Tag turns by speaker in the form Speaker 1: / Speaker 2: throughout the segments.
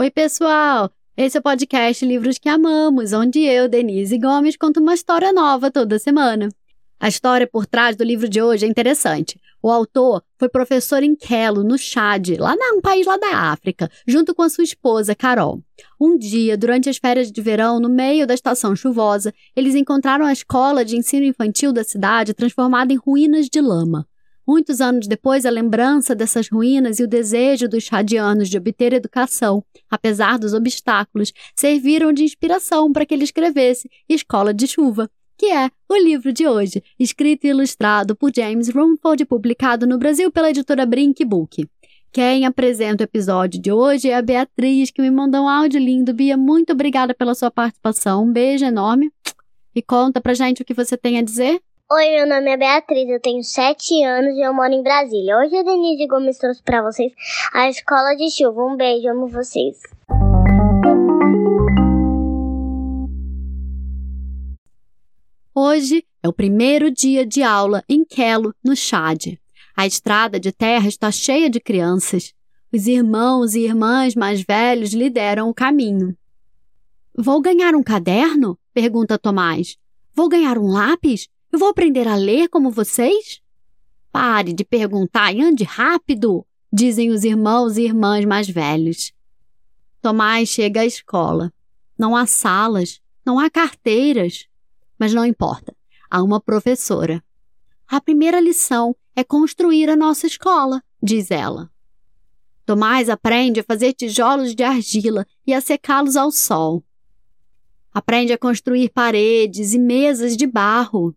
Speaker 1: Oi, pessoal! Esse é o podcast Livros que Amamos, onde eu, Denise Gomes, conto uma história nova toda semana. A história por trás do livro de hoje é interessante. O autor foi professor em Quelo, no Chad, lá num país lá da África, junto com a sua esposa, Carol. Um dia, durante as férias de verão, no meio da estação chuvosa, eles encontraram a escola de ensino infantil da cidade transformada em ruínas de lama. Muitos anos depois, a lembrança dessas ruínas e o desejo dos chadianos de obter educação, apesar dos obstáculos, serviram de inspiração para que ele escrevesse Escola de Chuva, que é o livro de hoje, escrito e ilustrado por James Rumford e publicado no Brasil pela editora Brink Book. Quem apresenta o episódio de hoje é a Beatriz, que me mandou um áudio lindo. Bia, muito obrigada pela sua participação. Um beijo enorme. E conta pra gente o que você tem a dizer.
Speaker 2: Oi, meu nome é Beatriz, eu tenho 7 anos e eu moro em Brasília. Hoje a Denise Gomes trouxe para vocês a Escola de Chuva. Um beijo, amo vocês.
Speaker 1: Hoje é o primeiro dia de aula em Quelo, no Chad. A estrada de terra está cheia de crianças. Os irmãos e irmãs mais velhos lideram o caminho. Vou ganhar um caderno? pergunta Tomás. Vou ganhar um lápis? Eu vou aprender a ler como vocês? Pare de perguntar e ande rápido, dizem os irmãos e irmãs mais velhos. Tomás chega à escola. Não há salas, não há carteiras. Mas não importa, há uma professora. A primeira lição é construir a nossa escola, diz ela. Tomás aprende a fazer tijolos de argila e a secá-los ao sol. Aprende a construir paredes e mesas de barro.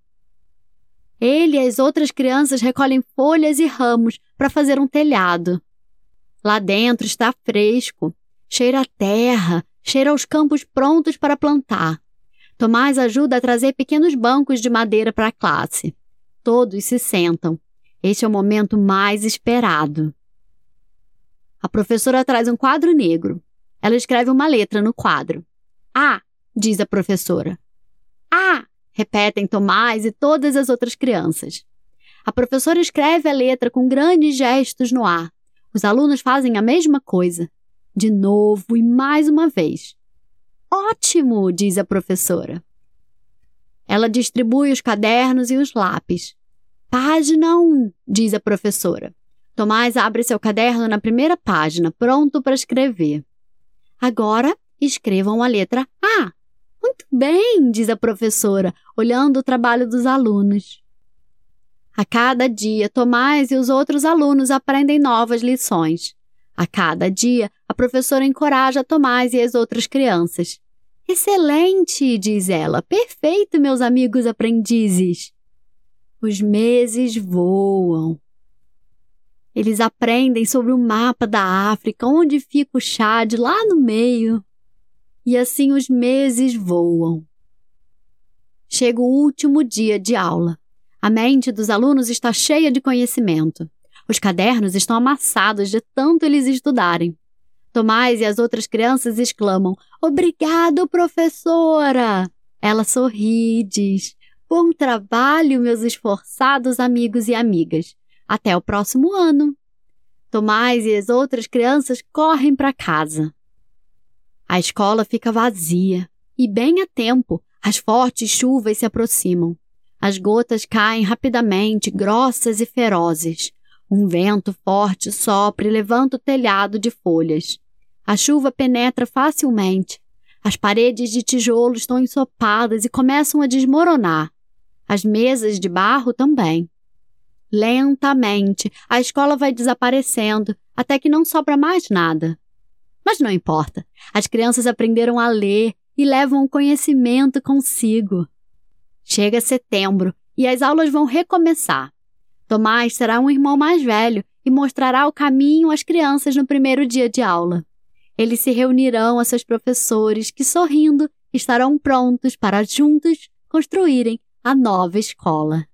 Speaker 1: Ele e as outras crianças recolhem folhas e ramos para fazer um telhado. Lá dentro está fresco, cheira a terra, cheira aos campos prontos para plantar. Tomás ajuda a trazer pequenos bancos de madeira para a classe. Todos se sentam. Este é o momento mais esperado. A professora traz um quadro negro. Ela escreve uma letra no quadro. A, diz a professora. A, repetem Tomás e todas as outras crianças. A professora escreve a letra com grandes gestos no ar. Os alunos fazem a mesma coisa. De novo e mais uma vez. Ótimo, diz a professora. Ela distribui os cadernos e os lápis. Página 1, diz a professora. Tomás abre seu caderno na primeira página, pronto para escrever. Agora, escrevam a letra A. Muito bem, diz a professora, olhando o trabalho dos alunos. A cada dia, Tomás e os outros alunos aprendem novas lições. A cada dia, a professora encoraja Tomás e as outras crianças. Excelente, diz ela. Perfeito, meus amigos aprendizes. Os meses voam. Eles aprendem sobre o mapa da África, onde fica o Chad, lá no meio. E assim os meses voam. Chega o último dia de aula. A mente dos alunos está cheia de conhecimento. Os cadernos estão amassados de tanto eles estudarem. Tomás e as outras crianças exclamam: Obrigado, professora! Ela sorri e diz: Bom trabalho, meus esforçados amigos e amigas. Até o próximo ano. Tomás e as outras crianças correm para casa. A escola fica vazia e, bem a tempo, as fortes chuvas se aproximam. As gotas caem rapidamente, grossas e ferozes. Um vento forte sopra e levanta o telhado de folhas. A chuva penetra facilmente. As paredes de tijolo estão ensopadas e começam a desmoronar. As mesas de barro também. Lentamente, a escola vai desaparecendo até que não sobra mais nada. Mas não importa. As crianças aprenderam a ler e levam o conhecimento consigo. Chega setembro e as aulas vão recomeçar. Tomás será um irmão mais velho e mostrará o caminho às crianças no primeiro dia de aula. Eles se reunirão a seus professores que, sorrindo, estarão prontos para juntos construírem a nova escola.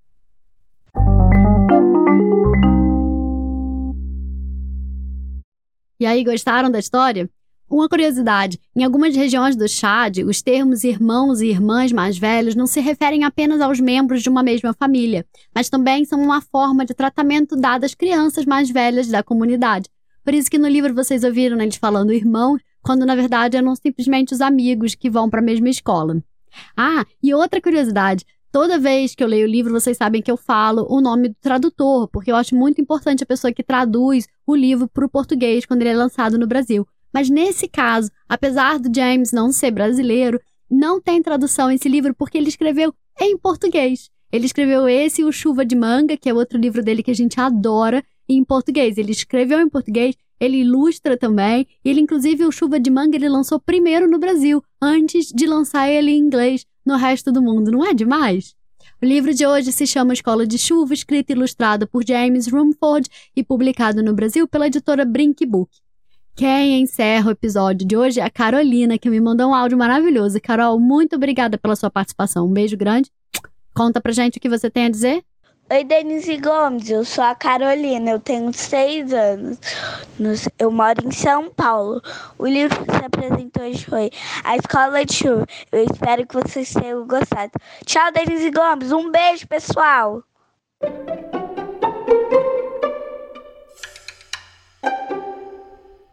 Speaker 1: E aí, gostaram da história? Uma curiosidade: em algumas regiões do Chad, os termos irmãos e irmãs mais velhos não se referem apenas aos membros de uma mesma família, mas também são uma forma de tratamento dada às crianças mais velhas da comunidade. Por isso que no livro vocês ouviram eles falando irmãos, quando na verdade eram simplesmente os amigos que vão para a mesma escola. Ah, e outra curiosidade: Toda vez que eu leio o livro, vocês sabem que eu falo o nome do tradutor, porque eu acho muito importante a pessoa que traduz o livro para o português quando ele é lançado no Brasil. Mas nesse caso, apesar do James não ser brasileiro, não tem tradução esse livro porque ele escreveu em português. Ele escreveu esse e o Chuva de Manga, que é outro livro dele que a gente adora, em português. Ele escreveu em português, ele ilustra também. Ele, inclusive, o Chuva de Manga, ele lançou primeiro no Brasil, antes de lançar ele em inglês no resto do mundo, não é demais? O livro de hoje se chama Escola de Chuva, escrito e ilustrado por James Rumford e publicado no Brasil pela editora Brink Book. Quem encerra o episódio de hoje é a Carolina, que me mandou um áudio maravilhoso. Carol, muito obrigada pela sua participação. Um beijo grande. Conta pra gente o que você tem a dizer.
Speaker 3: Oi, Denise Gomes, eu sou a Carolina, eu tenho seis anos, eu moro em São Paulo. O livro que se apresentou hoje foi A Escola de Chuva. Eu espero que vocês tenham gostado. Tchau, Denise Gomes, um beijo, pessoal!